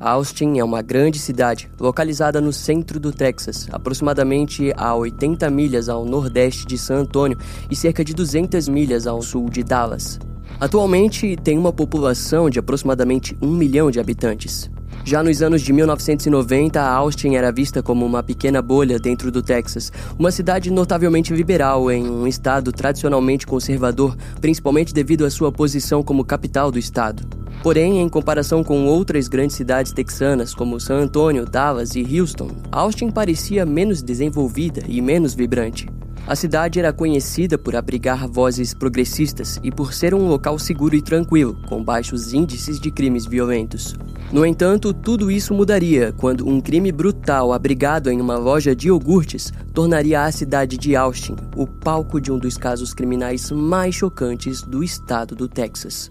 Austin é uma grande cidade, localizada no centro do Texas, aproximadamente a 80 milhas ao nordeste de San Antonio e cerca de 200 milhas ao sul de Dallas. Atualmente tem uma população de aproximadamente um milhão de habitantes. Já nos anos de 1990, Austin era vista como uma pequena bolha dentro do Texas, uma cidade notavelmente liberal em um estado tradicionalmente conservador, principalmente devido à sua posição como capital do estado. Porém, em comparação com outras grandes cidades texanas como San Antonio, Dallas e Houston, Austin parecia menos desenvolvida e menos vibrante. A cidade era conhecida por abrigar vozes progressistas e por ser um local seguro e tranquilo, com baixos índices de crimes violentos. No entanto, tudo isso mudaria quando um crime brutal abrigado em uma loja de iogurtes tornaria a cidade de Austin o palco de um dos casos criminais mais chocantes do estado do Texas.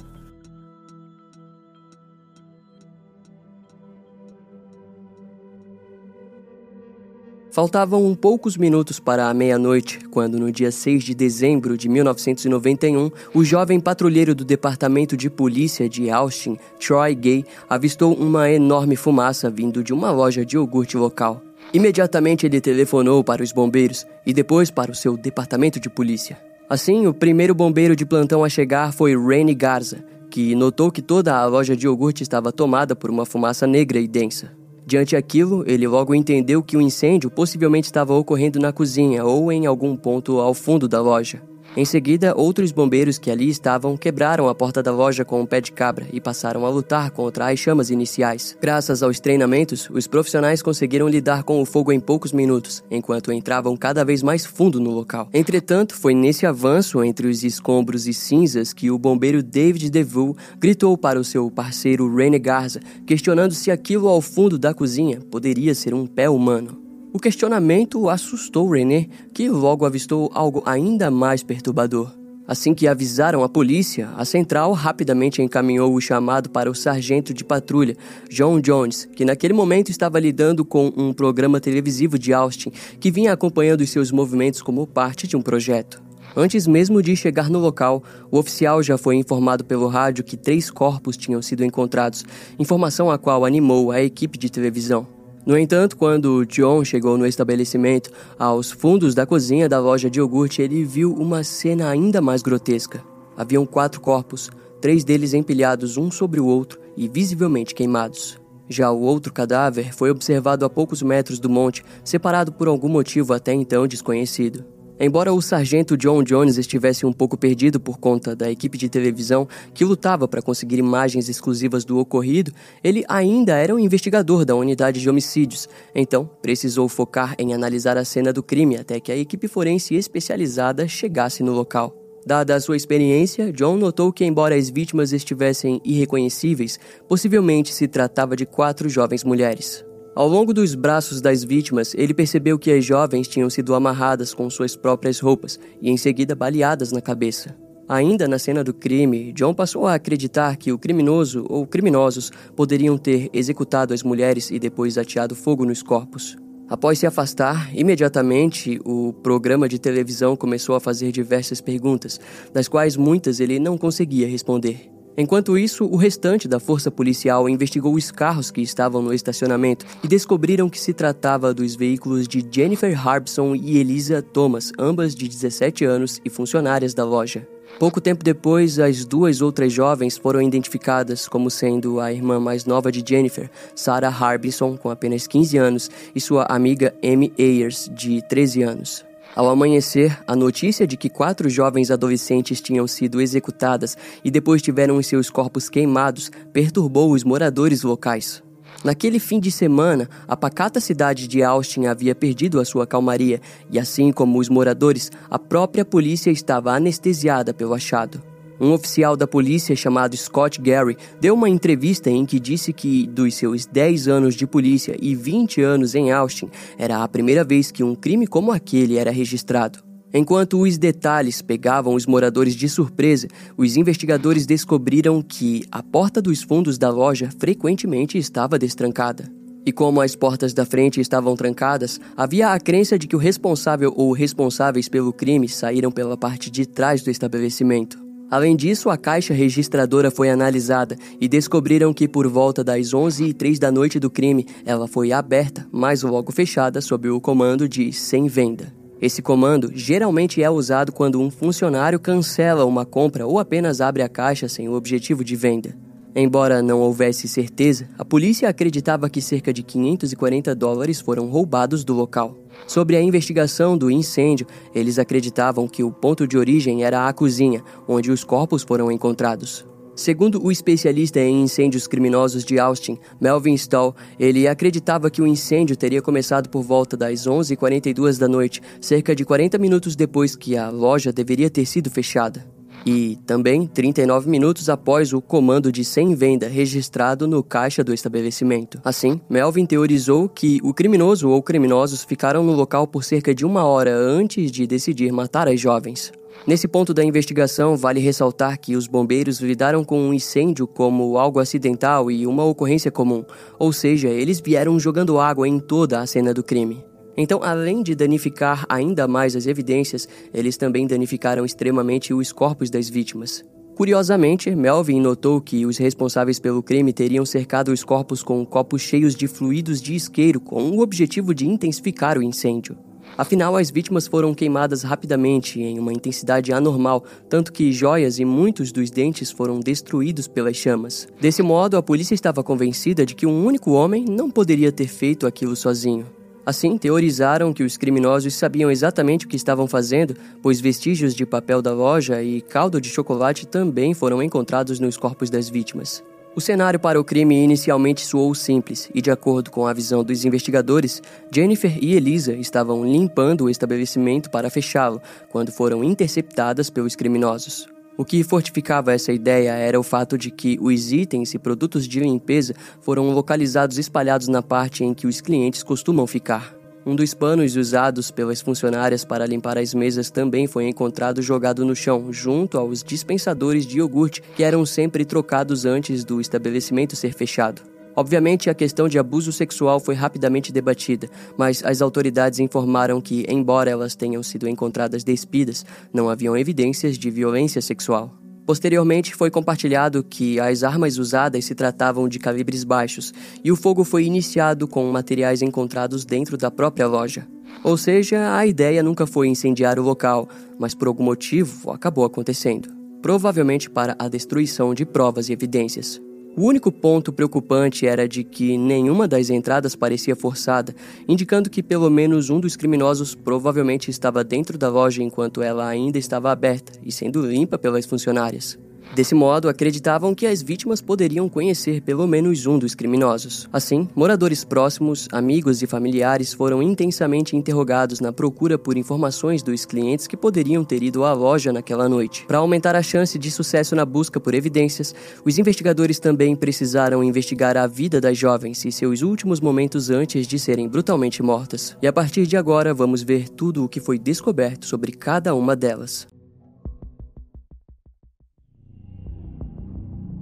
Faltavam poucos minutos para a meia-noite, quando, no dia 6 de dezembro de 1991, o jovem patrulheiro do Departamento de Polícia de Austin, Troy Gay, avistou uma enorme fumaça vindo de uma loja de iogurte local. Imediatamente ele telefonou para os bombeiros e depois para o seu departamento de polícia. Assim, o primeiro bombeiro de plantão a chegar foi Rainy Garza, que notou que toda a loja de iogurte estava tomada por uma fumaça negra e densa. Diante aquilo, ele logo entendeu que o incêndio possivelmente estava ocorrendo na cozinha ou em algum ponto ao fundo da loja. Em seguida, outros bombeiros que ali estavam quebraram a porta da loja com um pé de cabra e passaram a lutar contra as chamas iniciais. Graças aos treinamentos, os profissionais conseguiram lidar com o fogo em poucos minutos, enquanto entravam cada vez mais fundo no local. Entretanto, foi nesse avanço entre os escombros e cinzas que o bombeiro David DeVoe gritou para o seu parceiro Rene Garza, questionando se aquilo ao fundo da cozinha poderia ser um pé humano. O questionamento assustou René, que logo avistou algo ainda mais perturbador. Assim que avisaram a polícia, a central rapidamente encaminhou o chamado para o sargento de patrulha, John Jones, que naquele momento estava lidando com um programa televisivo de Austin que vinha acompanhando os seus movimentos como parte de um projeto. Antes mesmo de chegar no local, o oficial já foi informado pelo rádio que três corpos tinham sido encontrados, informação a qual animou a equipe de televisão. No entanto, quando John chegou no estabelecimento, aos fundos da cozinha da loja de iogurte, ele viu uma cena ainda mais grotesca. Haviam quatro corpos, três deles empilhados um sobre o outro e visivelmente queimados. Já o outro cadáver foi observado a poucos metros do monte, separado por algum motivo até então desconhecido. Embora o sargento John Jones estivesse um pouco perdido por conta da equipe de televisão que lutava para conseguir imagens exclusivas do ocorrido, ele ainda era um investigador da unidade de homicídios, então precisou focar em analisar a cena do crime até que a equipe forense especializada chegasse no local. Dada a sua experiência, John notou que, embora as vítimas estivessem irreconhecíveis, possivelmente se tratava de quatro jovens mulheres. Ao longo dos braços das vítimas, ele percebeu que as jovens tinham sido amarradas com suas próprias roupas e em seguida baleadas na cabeça. Ainda na cena do crime, John passou a acreditar que o criminoso ou criminosos poderiam ter executado as mulheres e depois ateado fogo nos corpos. Após se afastar, imediatamente o programa de televisão começou a fazer diversas perguntas, das quais muitas ele não conseguia responder. Enquanto isso, o restante da força policial investigou os carros que estavam no estacionamento e descobriram que se tratava dos veículos de Jennifer Harbson e Elisa Thomas, ambas de 17 anos e funcionárias da loja. Pouco tempo depois, as duas outras jovens foram identificadas como sendo a irmã mais nova de Jennifer, Sarah Harbison, com apenas 15 anos, e sua amiga Amy Ayers, de 13 anos. Ao amanhecer, a notícia de que quatro jovens adolescentes tinham sido executadas e depois tiveram os seus corpos queimados perturbou os moradores locais. Naquele fim de semana, a pacata cidade de Austin havia perdido a sua calmaria e, assim como os moradores, a própria polícia estava anestesiada pelo achado. Um oficial da polícia chamado Scott Gary deu uma entrevista em que disse que, dos seus 10 anos de polícia e 20 anos em Austin, era a primeira vez que um crime como aquele era registrado. Enquanto os detalhes pegavam os moradores de surpresa, os investigadores descobriram que a porta dos fundos da loja frequentemente estava destrancada. E como as portas da frente estavam trancadas, havia a crença de que o responsável ou responsáveis pelo crime saíram pela parte de trás do estabelecimento. Além disso, a caixa registradora foi analisada e descobriram que por volta das 11 e 3 da noite do crime, ela foi aberta, mas logo fechada sob o comando de sem venda. Esse comando geralmente é usado quando um funcionário cancela uma compra ou apenas abre a caixa sem o objetivo de venda. Embora não houvesse certeza, a polícia acreditava que cerca de 540 dólares foram roubados do local. Sobre a investigação do incêndio, eles acreditavam que o ponto de origem era a cozinha, onde os corpos foram encontrados. Segundo o especialista em incêndios criminosos de Austin, Melvin Stahl, ele acreditava que o incêndio teria começado por volta das 11h42 da noite, cerca de 40 minutos depois que a loja deveria ter sido fechada e também 39 minutos após o comando de sem venda registrado no caixa do estabelecimento. Assim, Melvin teorizou que o criminoso ou criminosos ficaram no local por cerca de uma hora antes de decidir matar as jovens. Nesse ponto da investigação, vale ressaltar que os bombeiros lidaram com um incêndio como algo acidental e uma ocorrência comum, ou seja, eles vieram jogando água em toda a cena do crime. Então, além de danificar ainda mais as evidências, eles também danificaram extremamente os corpos das vítimas. Curiosamente, Melvin notou que os responsáveis pelo crime teriam cercado os corpos com copos cheios de fluidos de isqueiro com o objetivo de intensificar o incêndio. Afinal, as vítimas foram queimadas rapidamente em uma intensidade anormal, tanto que joias e muitos dos dentes foram destruídos pelas chamas. Desse modo, a polícia estava convencida de que um único homem não poderia ter feito aquilo sozinho. Assim, teorizaram que os criminosos sabiam exatamente o que estavam fazendo, pois vestígios de papel da loja e caldo de chocolate também foram encontrados nos corpos das vítimas. O cenário para o crime inicialmente soou simples, e de acordo com a visão dos investigadores, Jennifer e Elisa estavam limpando o estabelecimento para fechá-lo quando foram interceptadas pelos criminosos. O que fortificava essa ideia era o fato de que os itens e produtos de limpeza foram localizados espalhados na parte em que os clientes costumam ficar. Um dos panos usados pelas funcionárias para limpar as mesas também foi encontrado jogado no chão, junto aos dispensadores de iogurte que eram sempre trocados antes do estabelecimento ser fechado. Obviamente, a questão de abuso sexual foi rapidamente debatida, mas as autoridades informaram que, embora elas tenham sido encontradas despidas, não haviam evidências de violência sexual. Posteriormente, foi compartilhado que as armas usadas se tratavam de calibres baixos e o fogo foi iniciado com materiais encontrados dentro da própria loja. Ou seja, a ideia nunca foi incendiar o local, mas por algum motivo acabou acontecendo provavelmente para a destruição de provas e evidências. O único ponto preocupante era de que nenhuma das entradas parecia forçada, indicando que pelo menos um dos criminosos provavelmente estava dentro da loja enquanto ela ainda estava aberta e sendo limpa pelas funcionárias. Desse modo, acreditavam que as vítimas poderiam conhecer pelo menos um dos criminosos. Assim, moradores próximos, amigos e familiares foram intensamente interrogados na procura por informações dos clientes que poderiam ter ido à loja naquela noite. Para aumentar a chance de sucesso na busca por evidências, os investigadores também precisaram investigar a vida das jovens e seus últimos momentos antes de serem brutalmente mortas. E a partir de agora, vamos ver tudo o que foi descoberto sobre cada uma delas.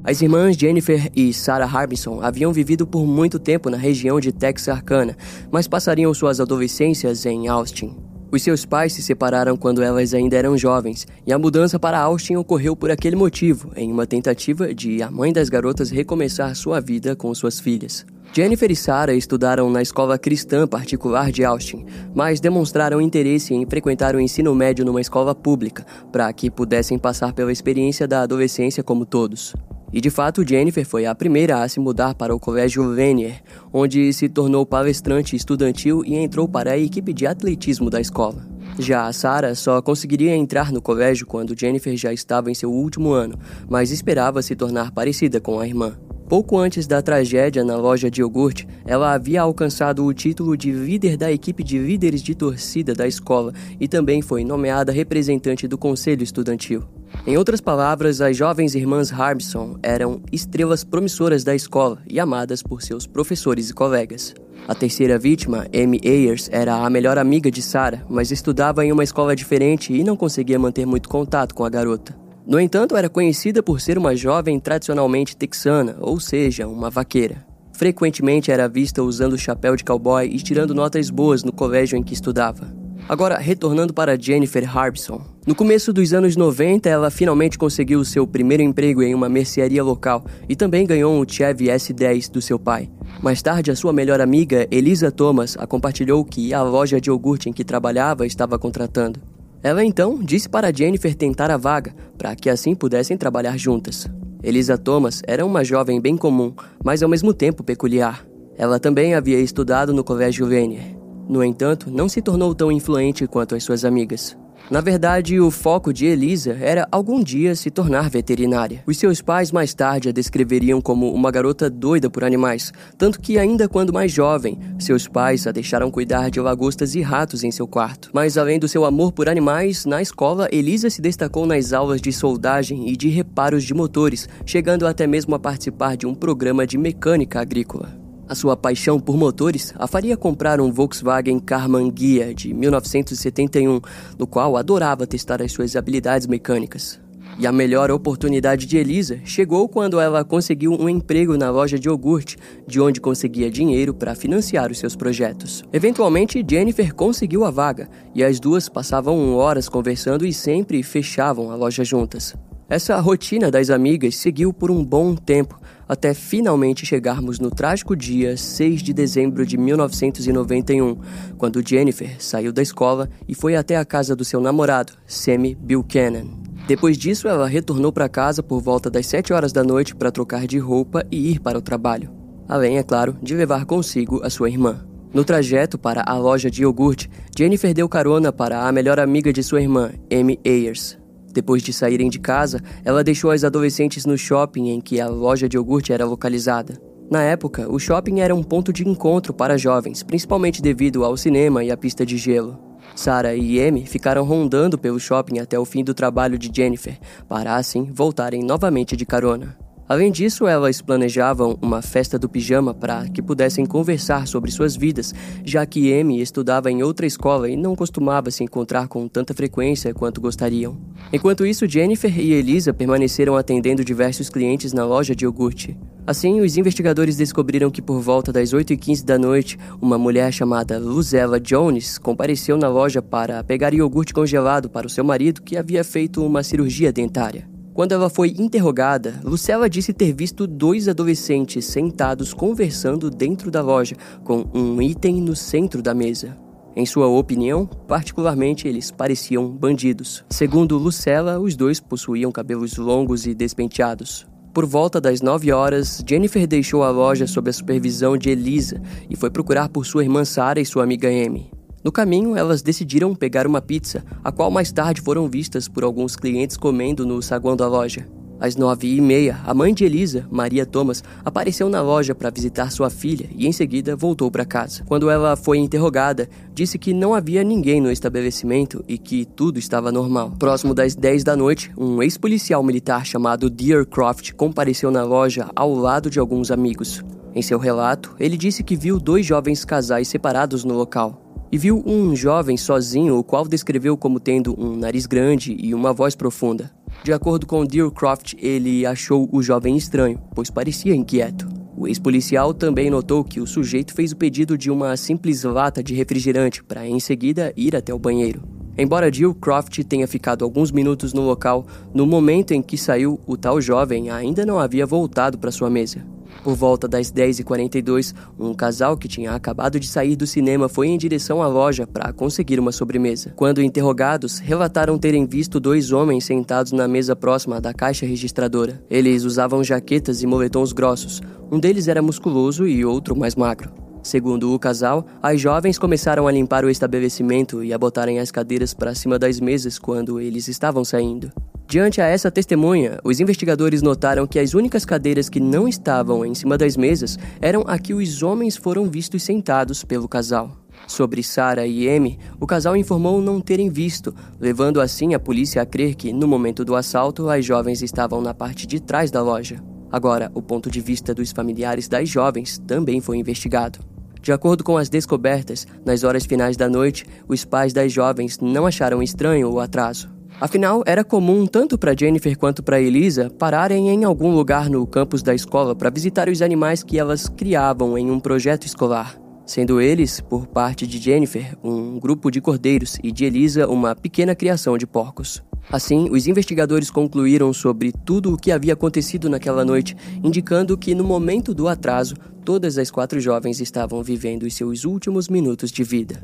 As irmãs Jennifer e Sarah Harbison haviam vivido por muito tempo na região de Texarkana, mas passariam suas adolescências em Austin. Os seus pais se separaram quando elas ainda eram jovens, e a mudança para Austin ocorreu por aquele motivo, em uma tentativa de a mãe das garotas recomeçar sua vida com suas filhas. Jennifer e Sarah estudaram na escola cristã particular de Austin, mas demonstraram interesse em frequentar o ensino médio numa escola pública, para que pudessem passar pela experiência da adolescência como todos. E de fato, Jennifer foi a primeira a se mudar para o Colégio Lanier, onde se tornou palestrante estudantil e entrou para a equipe de atletismo da escola. Já a Sarah só conseguiria entrar no colégio quando Jennifer já estava em seu último ano, mas esperava se tornar parecida com a irmã. Pouco antes da tragédia na loja de iogurte, ela havia alcançado o título de líder da equipe de líderes de torcida da escola e também foi nomeada representante do conselho estudantil. Em outras palavras, as jovens irmãs Harbison eram estrelas promissoras da escola e amadas por seus professores e colegas. A terceira vítima, Amy Ayers, era a melhor amiga de Sarah, mas estudava em uma escola diferente e não conseguia manter muito contato com a garota. No entanto, era conhecida por ser uma jovem tradicionalmente texana, ou seja, uma vaqueira. Frequentemente era vista usando chapéu de cowboy e tirando notas boas no colégio em que estudava. Agora, retornando para Jennifer Harbison. No começo dos anos 90, ela finalmente conseguiu seu primeiro emprego em uma mercearia local e também ganhou um Chevy S10 do seu pai. Mais tarde, a sua melhor amiga, Elisa Thomas, a compartilhou que a loja de iogurte em que trabalhava estava contratando. Ela então disse para Jennifer tentar a vaga, para que assim pudessem trabalhar juntas. Elisa Thomas era uma jovem bem comum, mas ao mesmo tempo peculiar. Ela também havia estudado no Colégio Vanier. No entanto, não se tornou tão influente quanto as suas amigas. Na verdade, o foco de Elisa era algum dia se tornar veterinária. Os seus pais mais tarde a descreveriam como uma garota doida por animais, tanto que ainda quando mais jovem, seus pais a deixaram cuidar de lagostas e ratos em seu quarto. Mas além do seu amor por animais, na escola, Elisa se destacou nas aulas de soldagem e de reparos de motores, chegando até mesmo a participar de um programa de mecânica agrícola. A sua paixão por motores a faria comprar um Volkswagen Karmann Ghia de 1971, no qual adorava testar as suas habilidades mecânicas. E a melhor oportunidade de Elisa chegou quando ela conseguiu um emprego na loja de iogurte, de onde conseguia dinheiro para financiar os seus projetos. Eventualmente, Jennifer conseguiu a vaga e as duas passavam horas conversando e sempre fechavam a loja juntas. Essa rotina das amigas seguiu por um bom tempo, até finalmente chegarmos no trágico dia 6 de dezembro de 1991, quando Jennifer saiu da escola e foi até a casa do seu namorado, Sammy Buchanan. Depois disso, ela retornou para casa por volta das 7 horas da noite para trocar de roupa e ir para o trabalho. Além, é claro, de levar consigo a sua irmã. No trajeto para a loja de iogurte, Jennifer deu carona para a melhor amiga de sua irmã, Amy Ayers. Depois de saírem de casa, ela deixou as adolescentes no shopping em que a loja de iogurte era localizada. Na época, o shopping era um ponto de encontro para jovens, principalmente devido ao cinema e à pista de gelo. Sarah e Amy ficaram rondando pelo shopping até o fim do trabalho de Jennifer, para assim voltarem novamente de carona. Além disso, elas planejavam uma festa do pijama para que pudessem conversar sobre suas vidas, já que Amy estudava em outra escola e não costumava se encontrar com tanta frequência quanto gostariam. Enquanto isso, Jennifer e Elisa permaneceram atendendo diversos clientes na loja de iogurte. Assim, os investigadores descobriram que por volta das 8h15 da noite, uma mulher chamada Luzella Jones compareceu na loja para pegar iogurte congelado para o seu marido que havia feito uma cirurgia dentária. Quando ela foi interrogada, Lucella disse ter visto dois adolescentes sentados conversando dentro da loja, com um item no centro da mesa. Em sua opinião, particularmente eles pareciam bandidos. Segundo Lucella, os dois possuíam cabelos longos e despenteados. Por volta das 9 horas, Jennifer deixou a loja sob a supervisão de Elisa e foi procurar por sua irmã Sarah e sua amiga Amy. No caminho, elas decidiram pegar uma pizza, a qual mais tarde foram vistas por alguns clientes comendo no saguão da loja. Às nove e meia, a mãe de Elisa, Maria Thomas, apareceu na loja para visitar sua filha e em seguida voltou para casa. Quando ela foi interrogada, disse que não havia ninguém no estabelecimento e que tudo estava normal. Próximo das 10 da noite, um ex-policial militar chamado Dear Croft compareceu na loja ao lado de alguns amigos. Em seu relato, ele disse que viu dois jovens casais separados no local e viu um jovem sozinho, o qual descreveu como tendo um nariz grande e uma voz profunda. De acordo com Deercroft, ele achou o jovem estranho, pois parecia inquieto. O ex-policial também notou que o sujeito fez o pedido de uma simples lata de refrigerante para em seguida ir até o banheiro. Embora Jill Croft tenha ficado alguns minutos no local, no momento em que saiu, o tal jovem ainda não havia voltado para sua mesa. Por volta das 10h42, um casal que tinha acabado de sair do cinema foi em direção à loja para conseguir uma sobremesa. Quando interrogados, relataram terem visto dois homens sentados na mesa próxima da caixa registradora. Eles usavam jaquetas e moletons grossos. Um deles era musculoso e outro mais magro. Segundo o casal, as jovens começaram a limpar o estabelecimento e a botarem as cadeiras para cima das mesas quando eles estavam saindo. Diante a essa testemunha, os investigadores notaram que as únicas cadeiras que não estavam em cima das mesas eram a que os homens foram vistos sentados pelo casal. Sobre Sarah e Amy, o casal informou não terem visto, levando assim a polícia a crer que, no momento do assalto, as jovens estavam na parte de trás da loja. Agora, o ponto de vista dos familiares das jovens também foi investigado. De acordo com as descobertas, nas horas finais da noite, os pais das jovens não acharam estranho o atraso. Afinal, era comum tanto para Jennifer quanto para Elisa pararem em algum lugar no campus da escola para visitar os animais que elas criavam em um projeto escolar. sendo eles, por parte de Jennifer, um grupo de cordeiros e de Elisa, uma pequena criação de porcos. Assim, os investigadores concluíram sobre tudo o que havia acontecido naquela noite, indicando que no momento do atraso, todas as quatro jovens estavam vivendo os seus últimos minutos de vida.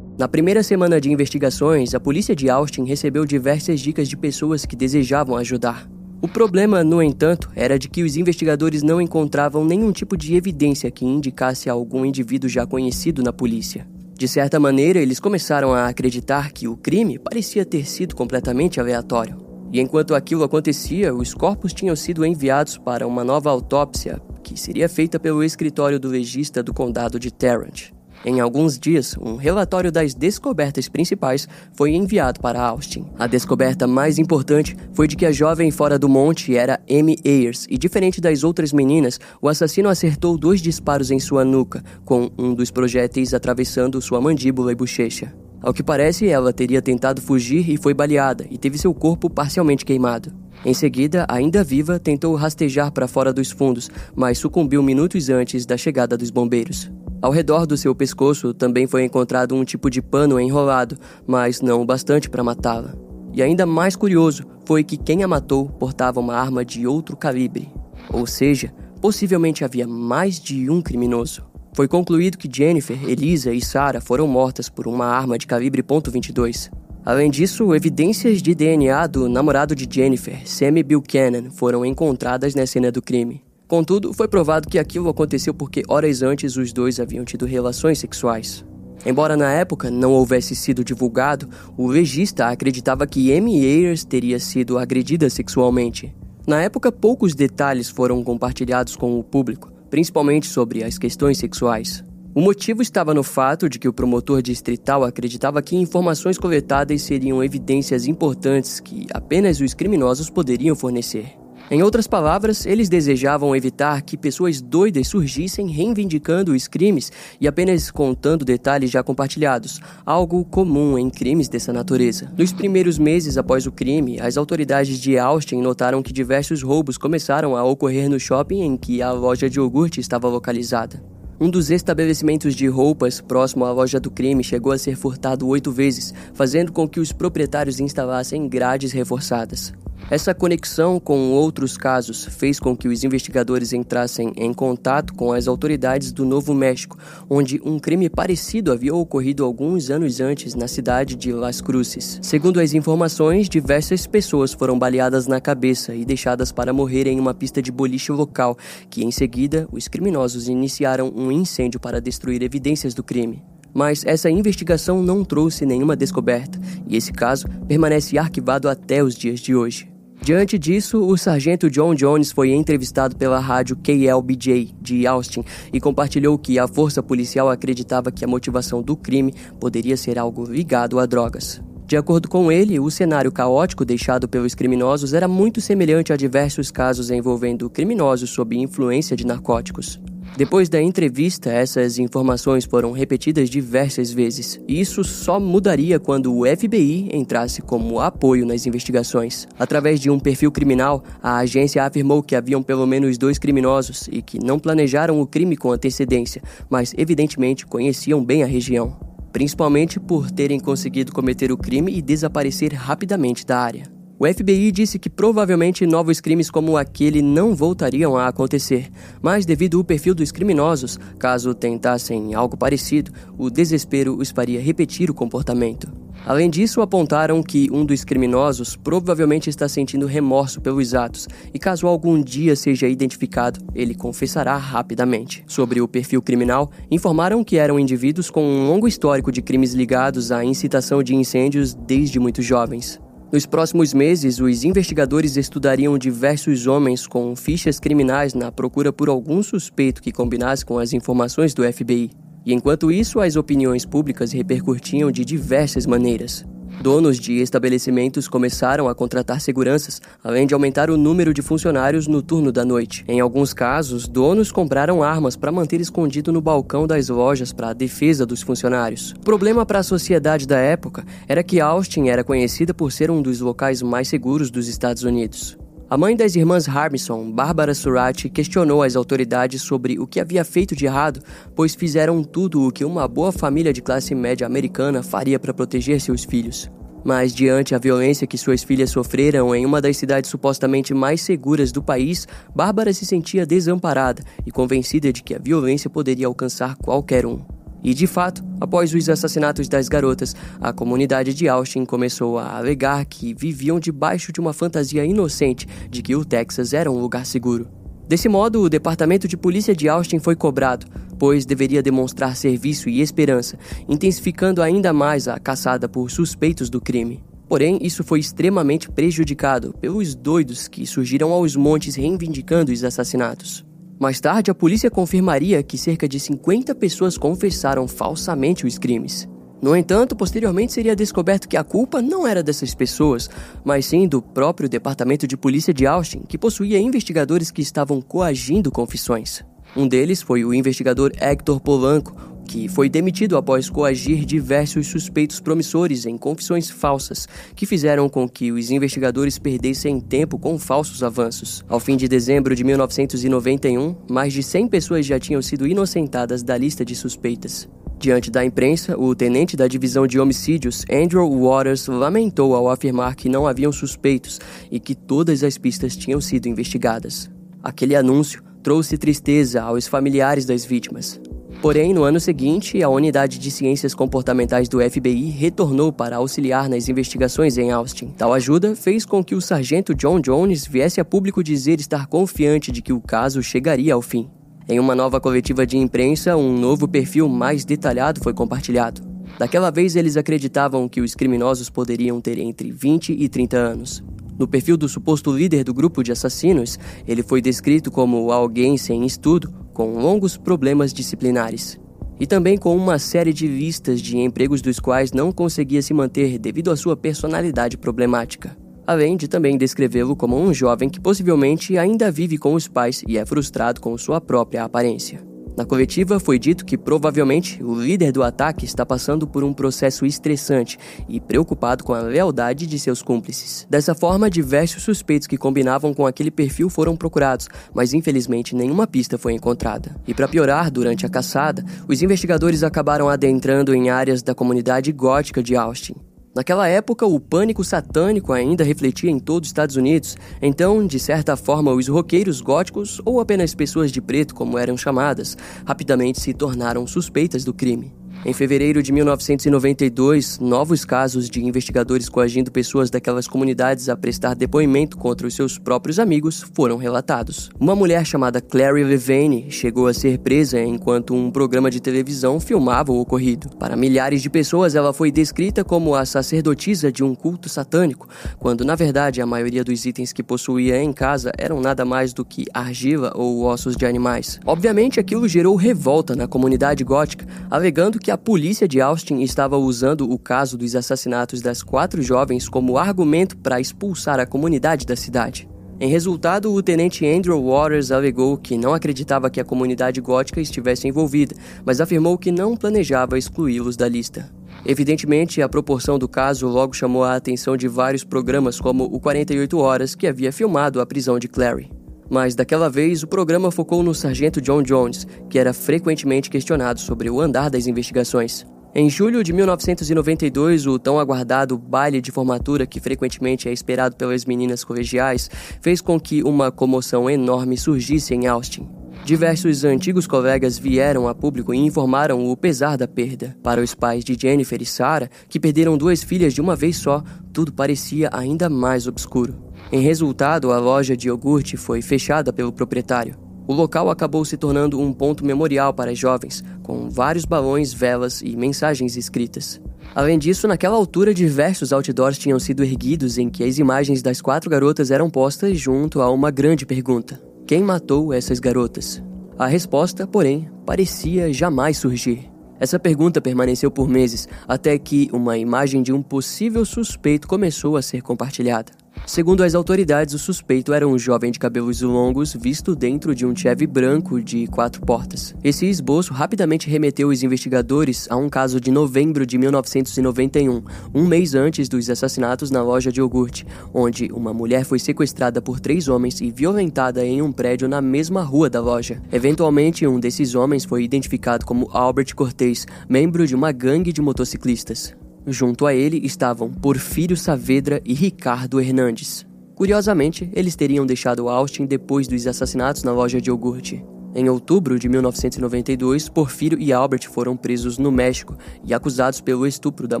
Na primeira semana de investigações, a polícia de Austin recebeu diversas dicas de pessoas que desejavam ajudar. O problema, no entanto, era de que os investigadores não encontravam nenhum tipo de evidência que indicasse algum indivíduo já conhecido na polícia. De certa maneira, eles começaram a acreditar que o crime parecia ter sido completamente aleatório. E enquanto aquilo acontecia, os corpos tinham sido enviados para uma nova autópsia, que seria feita pelo escritório do legista do condado de Tarrant. Em alguns dias, um relatório das descobertas principais foi enviado para Austin. A descoberta mais importante foi de que a jovem fora do monte era Amy Ayers, e diferente das outras meninas, o assassino acertou dois disparos em sua nuca, com um dos projéteis atravessando sua mandíbula e bochecha. Ao que parece, ela teria tentado fugir e foi baleada, e teve seu corpo parcialmente queimado. Em seguida, ainda viva, tentou rastejar para fora dos fundos, mas sucumbiu minutos antes da chegada dos bombeiros. Ao redor do seu pescoço também foi encontrado um tipo de pano enrolado, mas não o bastante para matá-la. E ainda mais curioso foi que quem a matou portava uma arma de outro calibre. Ou seja, possivelmente havia mais de um criminoso. Foi concluído que Jennifer, Elisa e Sarah foram mortas por uma arma de calibre .22. Além disso, evidências de DNA do namorado de Jennifer, Sammy Buchanan, foram encontradas na cena do crime. Contudo, foi provado que aquilo aconteceu porque horas antes os dois haviam tido relações sexuais. Embora na época não houvesse sido divulgado, o legista acreditava que Amy Ayers teria sido agredida sexualmente. Na época, poucos detalhes foram compartilhados com o público, principalmente sobre as questões sexuais. O motivo estava no fato de que o promotor distrital acreditava que informações coletadas seriam evidências importantes que apenas os criminosos poderiam fornecer. Em outras palavras, eles desejavam evitar que pessoas doidas surgissem reivindicando os crimes e apenas contando detalhes já compartilhados, algo comum em crimes dessa natureza. Nos primeiros meses após o crime, as autoridades de Austin notaram que diversos roubos começaram a ocorrer no shopping em que a loja de iogurte estava localizada. Um dos estabelecimentos de roupas próximo à loja do crime chegou a ser furtado oito vezes, fazendo com que os proprietários instalassem grades reforçadas. Essa conexão com outros casos fez com que os investigadores entrassem em contato com as autoridades do Novo México, onde um crime parecido havia ocorrido alguns anos antes na cidade de Las Cruces. Segundo as informações, diversas pessoas foram baleadas na cabeça e deixadas para morrer em uma pista de boliche local, que em seguida os criminosos iniciaram um incêndio para destruir evidências do crime. Mas essa investigação não trouxe nenhuma descoberta, e esse caso permanece arquivado até os dias de hoje. Diante disso, o sargento John Jones foi entrevistado pela rádio KLBJ de Austin e compartilhou que a força policial acreditava que a motivação do crime poderia ser algo ligado a drogas. De acordo com ele, o cenário caótico deixado pelos criminosos era muito semelhante a diversos casos envolvendo criminosos sob influência de narcóticos. Depois da entrevista, essas informações foram repetidas diversas vezes. Isso só mudaria quando o FBI entrasse como apoio nas investigações. Através de um perfil criminal, a agência afirmou que haviam pelo menos dois criminosos e que não planejaram o crime com antecedência, mas evidentemente conheciam bem a região, principalmente por terem conseguido cometer o crime e desaparecer rapidamente da área. O FBI disse que provavelmente novos crimes como aquele não voltariam a acontecer, mas devido ao perfil dos criminosos, caso tentassem algo parecido, o desespero os faria repetir o comportamento. Além disso, apontaram que um dos criminosos provavelmente está sentindo remorso pelos atos e, caso algum dia seja identificado, ele confessará rapidamente. Sobre o perfil criminal, informaram que eram indivíduos com um longo histórico de crimes ligados à incitação de incêndios desde muito jovens. Nos próximos meses, os investigadores estudariam diversos homens com fichas criminais na procura por algum suspeito que combinasse com as informações do FBI. E enquanto isso, as opiniões públicas repercutiam de diversas maneiras. Donos de estabelecimentos começaram a contratar seguranças, além de aumentar o número de funcionários no turno da noite. Em alguns casos, donos compraram armas para manter escondido no balcão das lojas para a defesa dos funcionários. O problema para a sociedade da época era que Austin era conhecida por ser um dos locais mais seguros dos Estados Unidos. A mãe das irmãs Harbison, Bárbara Surati, questionou as autoridades sobre o que havia feito de errado, pois fizeram tudo o que uma boa família de classe média americana faria para proteger seus filhos. Mas, diante a violência que suas filhas sofreram em uma das cidades supostamente mais seguras do país, Bárbara se sentia desamparada e convencida de que a violência poderia alcançar qualquer um. E de fato, após os assassinatos das garotas, a comunidade de Austin começou a alegar que viviam debaixo de uma fantasia inocente de que o Texas era um lugar seguro. Desse modo, o Departamento de Polícia de Austin foi cobrado, pois deveria demonstrar serviço e esperança, intensificando ainda mais a caçada por suspeitos do crime. Porém, isso foi extremamente prejudicado pelos doidos que surgiram aos montes reivindicando os assassinatos. Mais tarde, a polícia confirmaria que cerca de 50 pessoas confessaram falsamente os crimes. No entanto, posteriormente seria descoberto que a culpa não era dessas pessoas, mas sim do próprio Departamento de Polícia de Austin, que possuía investigadores que estavam coagindo confissões. Um deles foi o investigador Hector Polanco, que foi demitido após coagir diversos suspeitos promissores em confissões falsas, que fizeram com que os investigadores perdessem tempo com falsos avanços. Ao fim de dezembro de 1991, mais de 100 pessoas já tinham sido inocentadas da lista de suspeitas. Diante da imprensa, o tenente da divisão de homicídios, Andrew Waters, lamentou ao afirmar que não haviam suspeitos e que todas as pistas tinham sido investigadas. Aquele anúncio trouxe tristeza aos familiares das vítimas. Porém, no ano seguinte, a unidade de ciências comportamentais do FBI retornou para auxiliar nas investigações em Austin. Tal ajuda fez com que o sargento John Jones viesse a público dizer estar confiante de que o caso chegaria ao fim. Em uma nova coletiva de imprensa, um novo perfil mais detalhado foi compartilhado. Daquela vez, eles acreditavam que os criminosos poderiam ter entre 20 e 30 anos. No perfil do suposto líder do grupo de assassinos, ele foi descrito como alguém sem estudo, com longos problemas disciplinares. E também com uma série de listas de empregos dos quais não conseguia se manter devido à sua personalidade problemática. Além de também descrevê-lo como um jovem que possivelmente ainda vive com os pais e é frustrado com sua própria aparência. Na coletiva foi dito que provavelmente o líder do ataque está passando por um processo estressante e preocupado com a lealdade de seus cúmplices. Dessa forma, diversos suspeitos que combinavam com aquele perfil foram procurados, mas infelizmente nenhuma pista foi encontrada. E para piorar, durante a caçada, os investigadores acabaram adentrando em áreas da comunidade gótica de Austin. Naquela época, o pânico satânico ainda refletia em todo os Estados Unidos, então, de certa forma, os roqueiros góticos, ou apenas pessoas de preto, como eram chamadas, rapidamente se tornaram suspeitas do crime. Em fevereiro de 1992, novos casos de investigadores coagindo pessoas daquelas comunidades a prestar depoimento contra os seus próprios amigos foram relatados. Uma mulher chamada Clary Levane chegou a ser presa enquanto um programa de televisão filmava o ocorrido. Para milhares de pessoas, ela foi descrita como a sacerdotisa de um culto satânico, quando na verdade a maioria dos itens que possuía em casa eram nada mais do que argila ou ossos de animais. Obviamente, aquilo gerou revolta na comunidade gótica, alegando que a polícia de Austin estava usando o caso dos assassinatos das quatro jovens como argumento para expulsar a comunidade da cidade. Em resultado, o tenente Andrew Waters alegou que não acreditava que a comunidade gótica estivesse envolvida, mas afirmou que não planejava excluí-los da lista. Evidentemente, a proporção do caso logo chamou a atenção de vários programas como o 48 Horas, que havia filmado a prisão de Clary. Mas daquela vez o programa focou no sargento John Jones, que era frequentemente questionado sobre o andar das investigações. Em julho de 1992, o tão aguardado baile de formatura, que frequentemente é esperado pelas meninas colegiais, fez com que uma comoção enorme surgisse em Austin. Diversos antigos colegas vieram a público e informaram o pesar da perda. Para os pais de Jennifer e Sarah, que perderam duas filhas de uma vez só, tudo parecia ainda mais obscuro. Em resultado, a loja de iogurte foi fechada pelo proprietário. O local acabou se tornando um ponto memorial para jovens, com vários balões, velas e mensagens escritas. Além disso, naquela altura, diversos outdoors tinham sido erguidos em que as imagens das quatro garotas eram postas junto a uma grande pergunta: Quem matou essas garotas? A resposta, porém, parecia jamais surgir. Essa pergunta permaneceu por meses, até que uma imagem de um possível suspeito começou a ser compartilhada. Segundo as autoridades, o suspeito era um jovem de cabelos longos visto dentro de um Chevy branco de quatro portas. Esse esboço rapidamente remeteu os investigadores a um caso de novembro de 1991, um mês antes dos assassinatos na loja de iogurte, onde uma mulher foi sequestrada por três homens e violentada em um prédio na mesma rua da loja. Eventualmente, um desses homens foi identificado como Albert Cortez, membro de uma gangue de motociclistas. Junto a ele estavam Porfírio Saavedra e Ricardo Hernandes. Curiosamente, eles teriam deixado Austin depois dos assassinatos na loja de iogurte. Em outubro de 1992, Porfírio e Albert foram presos no México e acusados pelo estupro da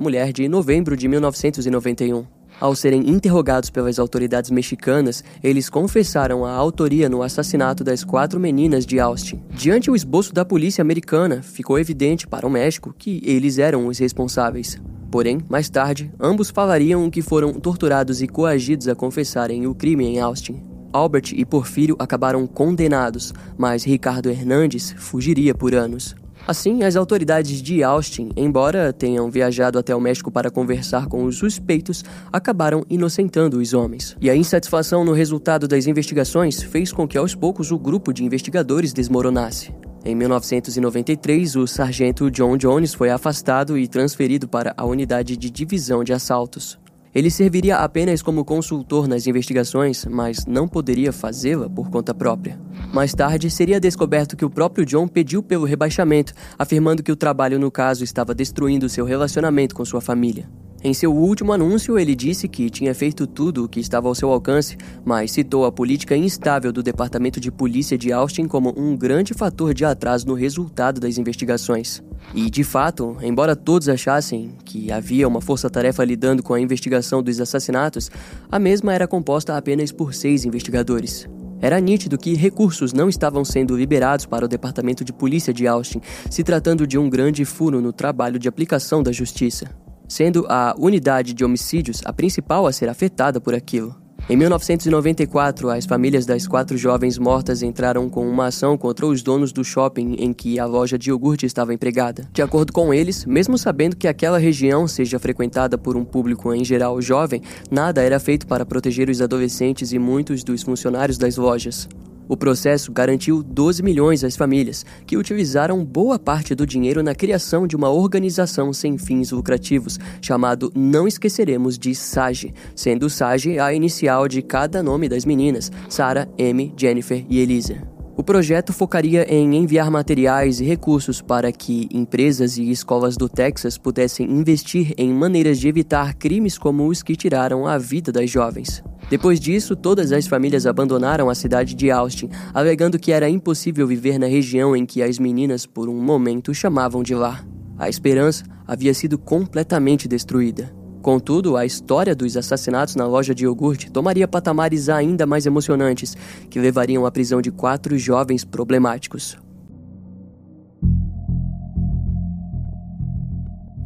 mulher de novembro de 1991. Ao serem interrogados pelas autoridades mexicanas, eles confessaram a autoria no assassinato das quatro meninas de Austin. Diante o esboço da polícia americana, ficou evidente para o México que eles eram os responsáveis. Porém, mais tarde, ambos falariam que foram torturados e coagidos a confessarem o crime em Austin. Albert e Porfírio acabaram condenados, mas Ricardo Hernandes fugiria por anos. Assim, as autoridades de Austin, embora tenham viajado até o México para conversar com os suspeitos, acabaram inocentando os homens. E a insatisfação no resultado das investigações fez com que aos poucos o grupo de investigadores desmoronasse. Em 1993, o sargento John Jones foi afastado e transferido para a unidade de divisão de assaltos. Ele serviria apenas como consultor nas investigações, mas não poderia fazê-la por conta própria. Mais tarde, seria descoberto que o próprio John pediu pelo rebaixamento, afirmando que o trabalho no caso estava destruindo seu relacionamento com sua família. Em seu último anúncio, ele disse que tinha feito tudo o que estava ao seu alcance, mas citou a política instável do Departamento de Polícia de Austin como um grande fator de atraso no resultado das investigações. E, de fato, embora todos achassem que havia uma força-tarefa lidando com a investigação dos assassinatos, a mesma era composta apenas por seis investigadores. Era nítido que recursos não estavam sendo liberados para o Departamento de Polícia de Austin, se tratando de um grande furo no trabalho de aplicação da justiça sendo a unidade de homicídios a principal a ser afetada por aquilo. Em 1994, as famílias das quatro jovens mortas entraram com uma ação contra os donos do shopping em que a loja de iogurte estava empregada. De acordo com eles, mesmo sabendo que aquela região seja frequentada por um público em geral jovem, nada era feito para proteger os adolescentes e muitos dos funcionários das lojas. O processo garantiu 12 milhões às famílias, que utilizaram boa parte do dinheiro na criação de uma organização sem fins lucrativos, chamado Não Esqueceremos de SAGE, sendo SAGE a inicial de cada nome das meninas, Sarah, Amy, Jennifer e Elisa. O projeto focaria em enviar materiais e recursos para que empresas e escolas do Texas pudessem investir em maneiras de evitar crimes como os que tiraram a vida das jovens. Depois disso, todas as famílias abandonaram a cidade de Austin, alegando que era impossível viver na região em que as meninas por um momento chamavam de lar. A esperança havia sido completamente destruída. Contudo, a história dos assassinatos na loja de iogurte tomaria patamares ainda mais emocionantes, que levariam à prisão de quatro jovens problemáticos.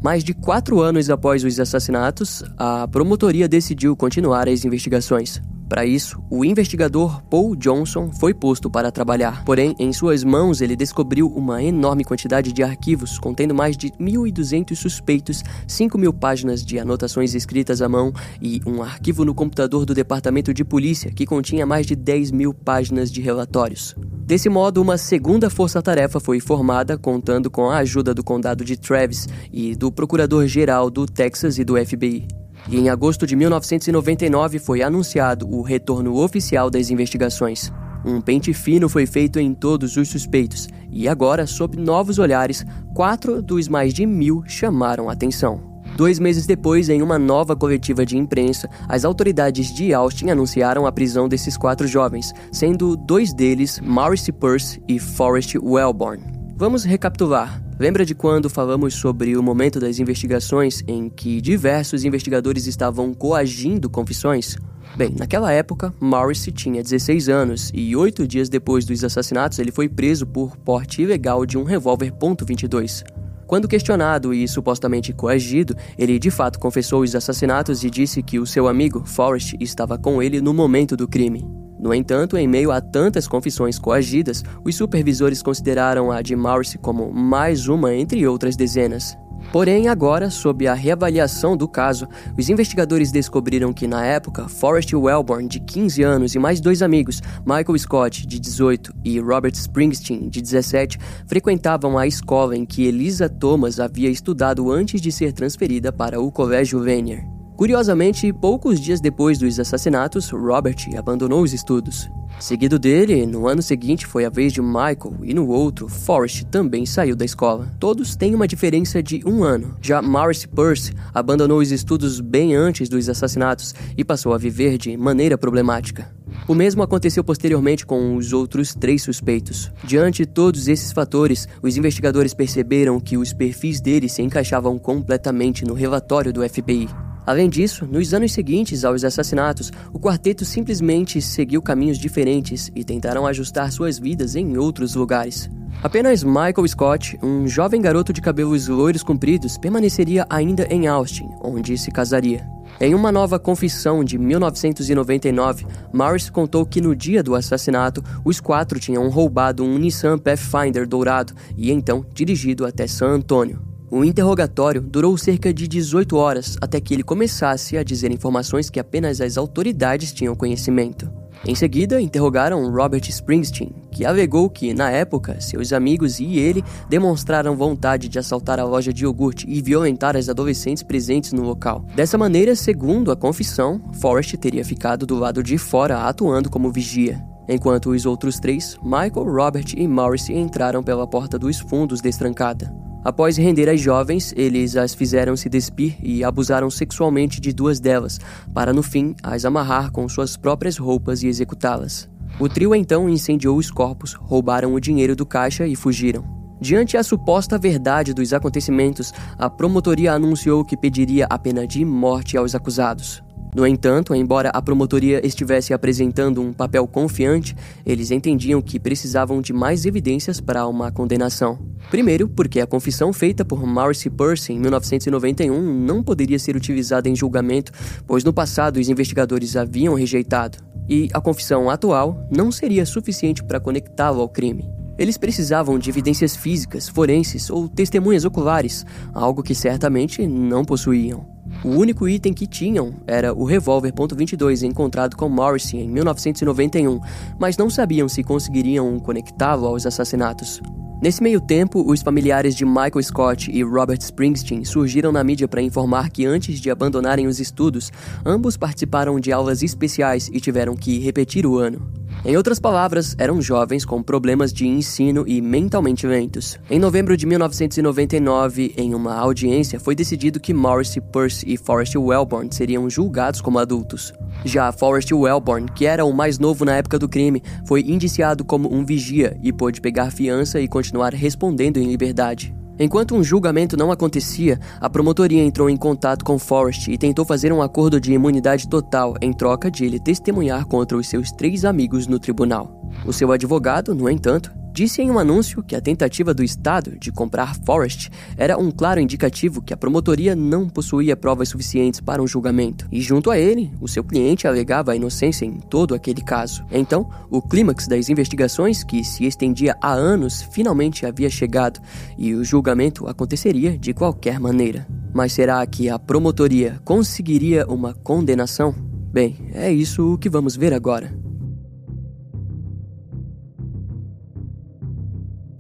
Mais de quatro anos após os assassinatos, a promotoria decidiu continuar as investigações. Para isso, o investigador Paul Johnson foi posto para trabalhar. Porém, em suas mãos, ele descobriu uma enorme quantidade de arquivos contendo mais de 1.200 suspeitos, 5 mil páginas de anotações escritas à mão e um arquivo no computador do Departamento de Polícia que continha mais de 10 mil páginas de relatórios. Desse modo, uma segunda força-tarefa foi formada, contando com a ajuda do condado de Travis e do procurador-geral do Texas e do FBI. E em agosto de 1999 foi anunciado o retorno oficial das investigações. Um pente fino foi feito em todos os suspeitos, e agora, sob novos olhares, quatro dos mais de mil chamaram atenção. Dois meses depois, em uma nova coletiva de imprensa, as autoridades de Austin anunciaram a prisão desses quatro jovens, sendo dois deles Maurice Peirce e Forrest Wellborn. Vamos recapitular. Lembra de quando falamos sobre o momento das investigações em que diversos investigadores estavam coagindo confissões? Bem, naquela época, Morrissey tinha 16 anos e oito dias depois dos assassinatos ele foi preso por porte ilegal de um revólver .22. Quando questionado e supostamente coagido, ele de fato confessou os assassinatos e disse que o seu amigo, Forrest, estava com ele no momento do crime. No entanto, em meio a tantas confissões coagidas, os supervisores consideraram a de Morrissey como mais uma entre outras dezenas. Porém, agora, sob a reavaliação do caso, os investigadores descobriram que, na época, Forrest Wellborn, de 15 anos, e mais dois amigos, Michael Scott, de 18, e Robert Springsteen, de 17, frequentavam a escola em que Elisa Thomas havia estudado antes de ser transferida para o Colégio Vanier. Curiosamente, poucos dias depois dos assassinatos, Robert abandonou os estudos. Seguido dele, no ano seguinte foi a vez de Michael e no outro, Forrest também saiu da escola. Todos têm uma diferença de um ano. Já Maurice Percy abandonou os estudos bem antes dos assassinatos e passou a viver de maneira problemática. O mesmo aconteceu posteriormente com os outros três suspeitos. Diante de todos esses fatores, os investigadores perceberam que os perfis deles se encaixavam completamente no relatório do FBI. Além disso, nos anos seguintes aos assassinatos, o quarteto simplesmente seguiu caminhos diferentes e tentaram ajustar suas vidas em outros lugares. Apenas Michael Scott, um jovem garoto de cabelos loiros compridos, permaneceria ainda em Austin, onde se casaria. Em uma nova confissão de 1999, Morris contou que no dia do assassinato, os quatro tinham roubado um Nissan Pathfinder dourado e então dirigido até San Antônio. O interrogatório durou cerca de 18 horas até que ele começasse a dizer informações que apenas as autoridades tinham conhecimento. Em seguida, interrogaram Robert Springsteen, que alegou que, na época, seus amigos e ele demonstraram vontade de assaltar a loja de iogurte e violentar as adolescentes presentes no local. Dessa maneira, segundo a confissão, Forrest teria ficado do lado de fora atuando como vigia. Enquanto os outros três, Michael, Robert e Morris entraram pela porta dos fundos destrancada. Após render as jovens, eles as fizeram se despir e abusaram sexualmente de duas delas, para no fim as amarrar com suas próprias roupas e executá-las. O trio então incendiou os corpos, roubaram o dinheiro do caixa e fugiram. Diante a suposta verdade dos acontecimentos, a promotoria anunciou que pediria a pena de morte aos acusados. No entanto, embora a promotoria estivesse apresentando um papel confiante, eles entendiam que precisavam de mais evidências para uma condenação. Primeiro, porque a confissão feita por Maurice Percy em 1991 não poderia ser utilizada em julgamento, pois no passado os investigadores haviam rejeitado, e a confissão atual não seria suficiente para conectá-lo ao crime. Eles precisavam de evidências físicas, forenses ou testemunhas oculares, algo que certamente não possuíam. O único item que tinham era o revólver .22 encontrado com Morrissey em 1991, mas não sabiam se conseguiriam conectá-lo aos assassinatos. Nesse meio tempo, os familiares de Michael Scott e Robert Springsteen surgiram na mídia para informar que antes de abandonarem os estudos, ambos participaram de aulas especiais e tiveram que repetir o ano. Em outras palavras, eram jovens com problemas de ensino e mentalmente lentos. Em novembro de 1999, em uma audiência, foi decidido que Morrissey, Percy e Forrest Wellborn seriam julgados como adultos. Já Forrest Wellborn, que era o mais novo na época do crime, foi indiciado como um vigia e pôde pegar fiança e continuar respondendo em liberdade. Enquanto um julgamento não acontecia, a promotoria entrou em contato com Forrest e tentou fazer um acordo de imunidade total em troca de ele testemunhar contra os seus três amigos no tribunal. O seu advogado, no entanto, disse em um anúncio que a tentativa do Estado de comprar Forrest era um claro indicativo que a promotoria não possuía provas suficientes para um julgamento, e junto a ele, o seu cliente alegava a inocência em todo aquele caso. Então, o clímax das investigações, que se estendia há anos, finalmente havia chegado, e o julgamento aconteceria de qualquer maneira. Mas será que a promotoria conseguiria uma condenação? Bem, é isso o que vamos ver agora.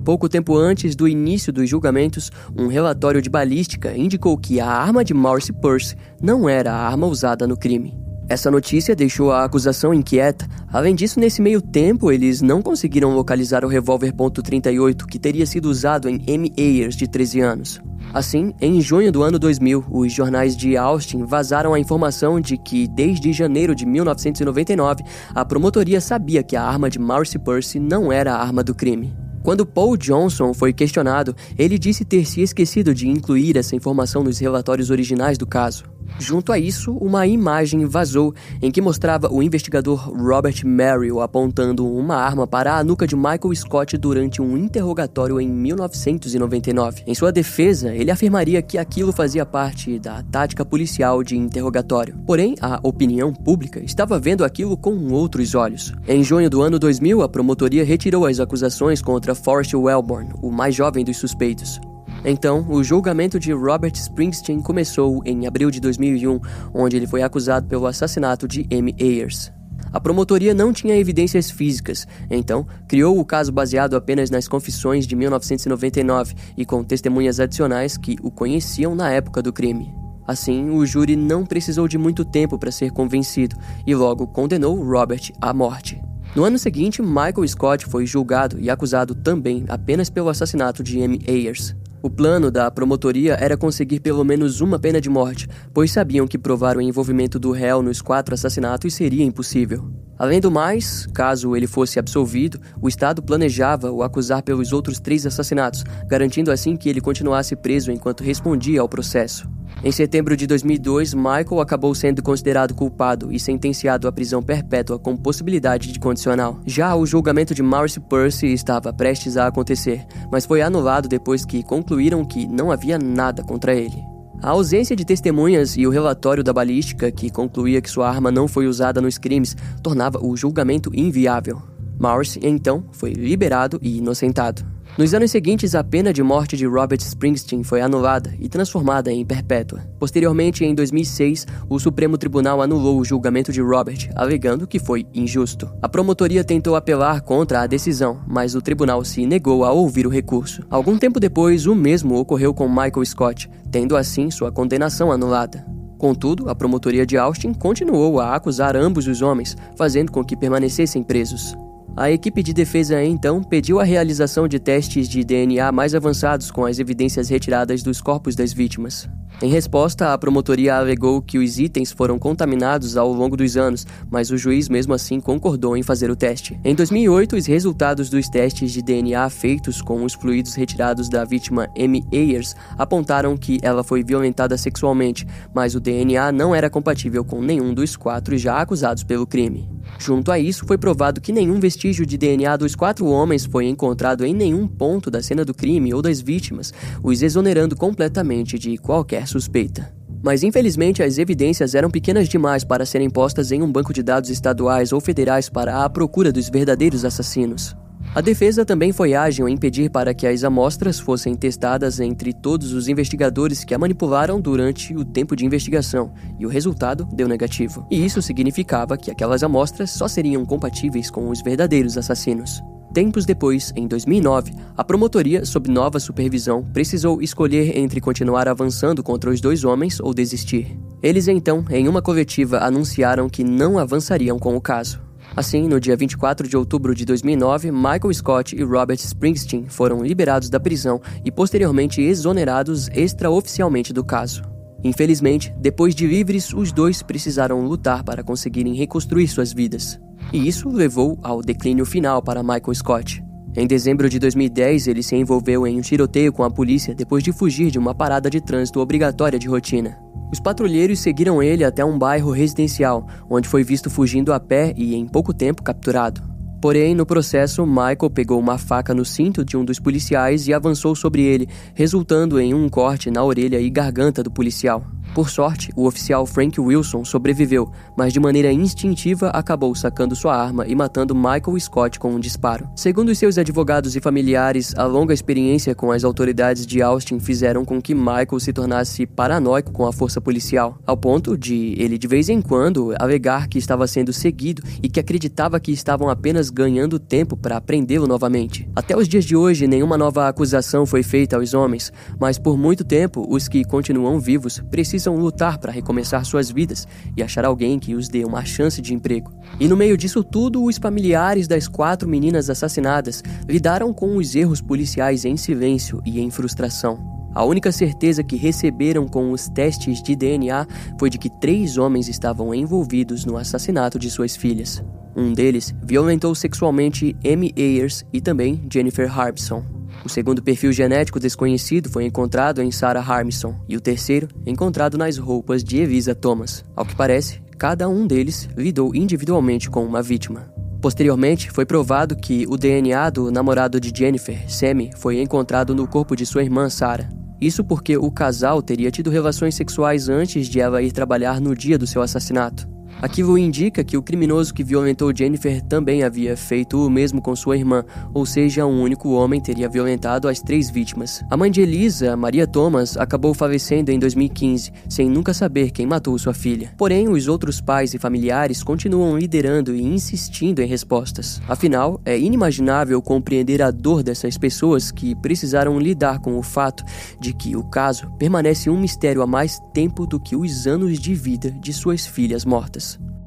Pouco tempo antes do início dos julgamentos, um relatório de balística indicou que a arma de Maurice Percy não era a arma usada no crime. Essa notícia deixou a acusação inquieta. Além disso, nesse meio tempo, eles não conseguiram localizar o revólver .38 que teria sido usado em Amy Ayers, de 13 anos. Assim, em junho do ano 2000, os jornais de Austin vazaram a informação de que, desde janeiro de 1999, a promotoria sabia que a arma de Maurice Percy não era a arma do crime. Quando Paul Johnson foi questionado, ele disse ter se esquecido de incluir essa informação nos relatórios originais do caso. Junto a isso, uma imagem vazou em que mostrava o investigador Robert Merrill apontando uma arma para a nuca de Michael Scott durante um interrogatório em 1999. Em sua defesa, ele afirmaria que aquilo fazia parte da tática policial de interrogatório. Porém, a opinião pública estava vendo aquilo com outros olhos. Em junho do ano 2000, a promotoria retirou as acusações contra Forrest Wellborn, o mais jovem dos suspeitos. Então, o julgamento de Robert Springsteen começou em abril de 2001, onde ele foi acusado pelo assassinato de Amy Ayers. A promotoria não tinha evidências físicas, então criou o caso baseado apenas nas confissões de 1999 e com testemunhas adicionais que o conheciam na época do crime. Assim, o júri não precisou de muito tempo para ser convencido e logo condenou Robert à morte. No ano seguinte, Michael Scott foi julgado e acusado também apenas pelo assassinato de Amy Ayers. O plano da promotoria era conseguir pelo menos uma pena de morte, pois sabiam que provar o envolvimento do réu nos quatro assassinatos seria impossível. Além do mais, caso ele fosse absolvido, o Estado planejava o acusar pelos outros três assassinatos, garantindo assim que ele continuasse preso enquanto respondia ao processo. Em setembro de 2002, Michael acabou sendo considerado culpado e sentenciado à prisão perpétua com possibilidade de condicional. Já o julgamento de Maurice Percy estava prestes a acontecer, mas foi anulado depois que concluíram que não havia nada contra ele. A ausência de testemunhas e o relatório da balística, que concluía que sua arma não foi usada nos crimes, tornava o julgamento inviável. Maurice, então, foi liberado e inocentado. Nos anos seguintes, a pena de morte de Robert Springsteen foi anulada e transformada em perpétua. Posteriormente, em 2006, o Supremo Tribunal anulou o julgamento de Robert, alegando que foi injusto. A promotoria tentou apelar contra a decisão, mas o tribunal se negou a ouvir o recurso. Algum tempo depois, o mesmo ocorreu com Michael Scott, tendo assim sua condenação anulada. Contudo, a promotoria de Austin continuou a acusar ambos os homens, fazendo com que permanecessem presos. A equipe de defesa então pediu a realização de testes de DNA mais avançados com as evidências retiradas dos corpos das vítimas. Em resposta, a promotoria alegou que os itens foram contaminados ao longo dos anos, mas o juiz mesmo assim concordou em fazer o teste. Em 2008, os resultados dos testes de DNA feitos com os fluidos retirados da vítima Amy Ayers apontaram que ela foi violentada sexualmente, mas o DNA não era compatível com nenhum dos quatro já acusados pelo crime. Junto a isso, foi provado que nenhum vestígio de DNA dos quatro homens foi encontrado em nenhum ponto da cena do crime ou das vítimas, os exonerando completamente de qualquer suspeita. Mas infelizmente as evidências eram pequenas demais para serem postas em um banco de dados estaduais ou federais para a procura dos verdadeiros assassinos. A defesa também foi ágil em pedir para que as amostras fossem testadas entre todos os investigadores que a manipularam durante o tempo de investigação, e o resultado deu negativo. E isso significava que aquelas amostras só seriam compatíveis com os verdadeiros assassinos. Tempos depois, em 2009, a promotoria, sob nova supervisão, precisou escolher entre continuar avançando contra os dois homens ou desistir. Eles então, em uma coletiva, anunciaram que não avançariam com o caso. Assim, no dia 24 de outubro de 2009, Michael Scott e Robert Springsteen foram liberados da prisão e posteriormente exonerados extraoficialmente do caso. Infelizmente, depois de livres, os dois precisaram lutar para conseguirem reconstruir suas vidas. E isso levou ao declínio final para Michael Scott. Em dezembro de 2010, ele se envolveu em um tiroteio com a polícia depois de fugir de uma parada de trânsito obrigatória de rotina. Os patrulheiros seguiram ele até um bairro residencial, onde foi visto fugindo a pé e, em pouco tempo, capturado. Porém, no processo, Michael pegou uma faca no cinto de um dos policiais e avançou sobre ele, resultando em um corte na orelha e garganta do policial. Por sorte, o oficial Frank Wilson sobreviveu, mas de maneira instintiva acabou sacando sua arma e matando Michael Scott com um disparo. Segundo seus advogados e familiares, a longa experiência com as autoridades de Austin fizeram com que Michael se tornasse paranoico com a força policial, ao ponto de ele de vez em quando alegar que estava sendo seguido e que acreditava que estavam apenas ganhando tempo para prendê-lo novamente. Até os dias de hoje, nenhuma nova acusação foi feita aos homens, mas por muito tempo os que continuam vivos precisam precisam lutar para recomeçar suas vidas e achar alguém que os dê uma chance de emprego. E no meio disso tudo, os familiares das quatro meninas assassinadas lidaram com os erros policiais em silêncio e em frustração. A única certeza que receberam com os testes de DNA foi de que três homens estavam envolvidos no assassinato de suas filhas. Um deles violentou sexualmente Amy Ayers e também Jennifer Harbison. O segundo perfil genético desconhecido foi encontrado em Sarah Harmison e o terceiro encontrado nas roupas de Evisa Thomas. Ao que parece, cada um deles lidou individualmente com uma vítima. Posteriormente, foi provado que o DNA do namorado de Jennifer, Sammy, foi encontrado no corpo de sua irmã Sarah. Isso porque o casal teria tido relações sexuais antes de ela ir trabalhar no dia do seu assassinato. Aquilo indica que o criminoso que violentou Jennifer também havia feito o mesmo com sua irmã, ou seja, um único homem teria violentado as três vítimas. A mãe de Elisa, Maria Thomas, acabou falecendo em 2015, sem nunca saber quem matou sua filha. Porém, os outros pais e familiares continuam liderando e insistindo em respostas. Afinal, é inimaginável compreender a dor dessas pessoas que precisaram lidar com o fato de que o caso permanece um mistério há mais tempo do que os anos de vida de suas filhas mortas. years.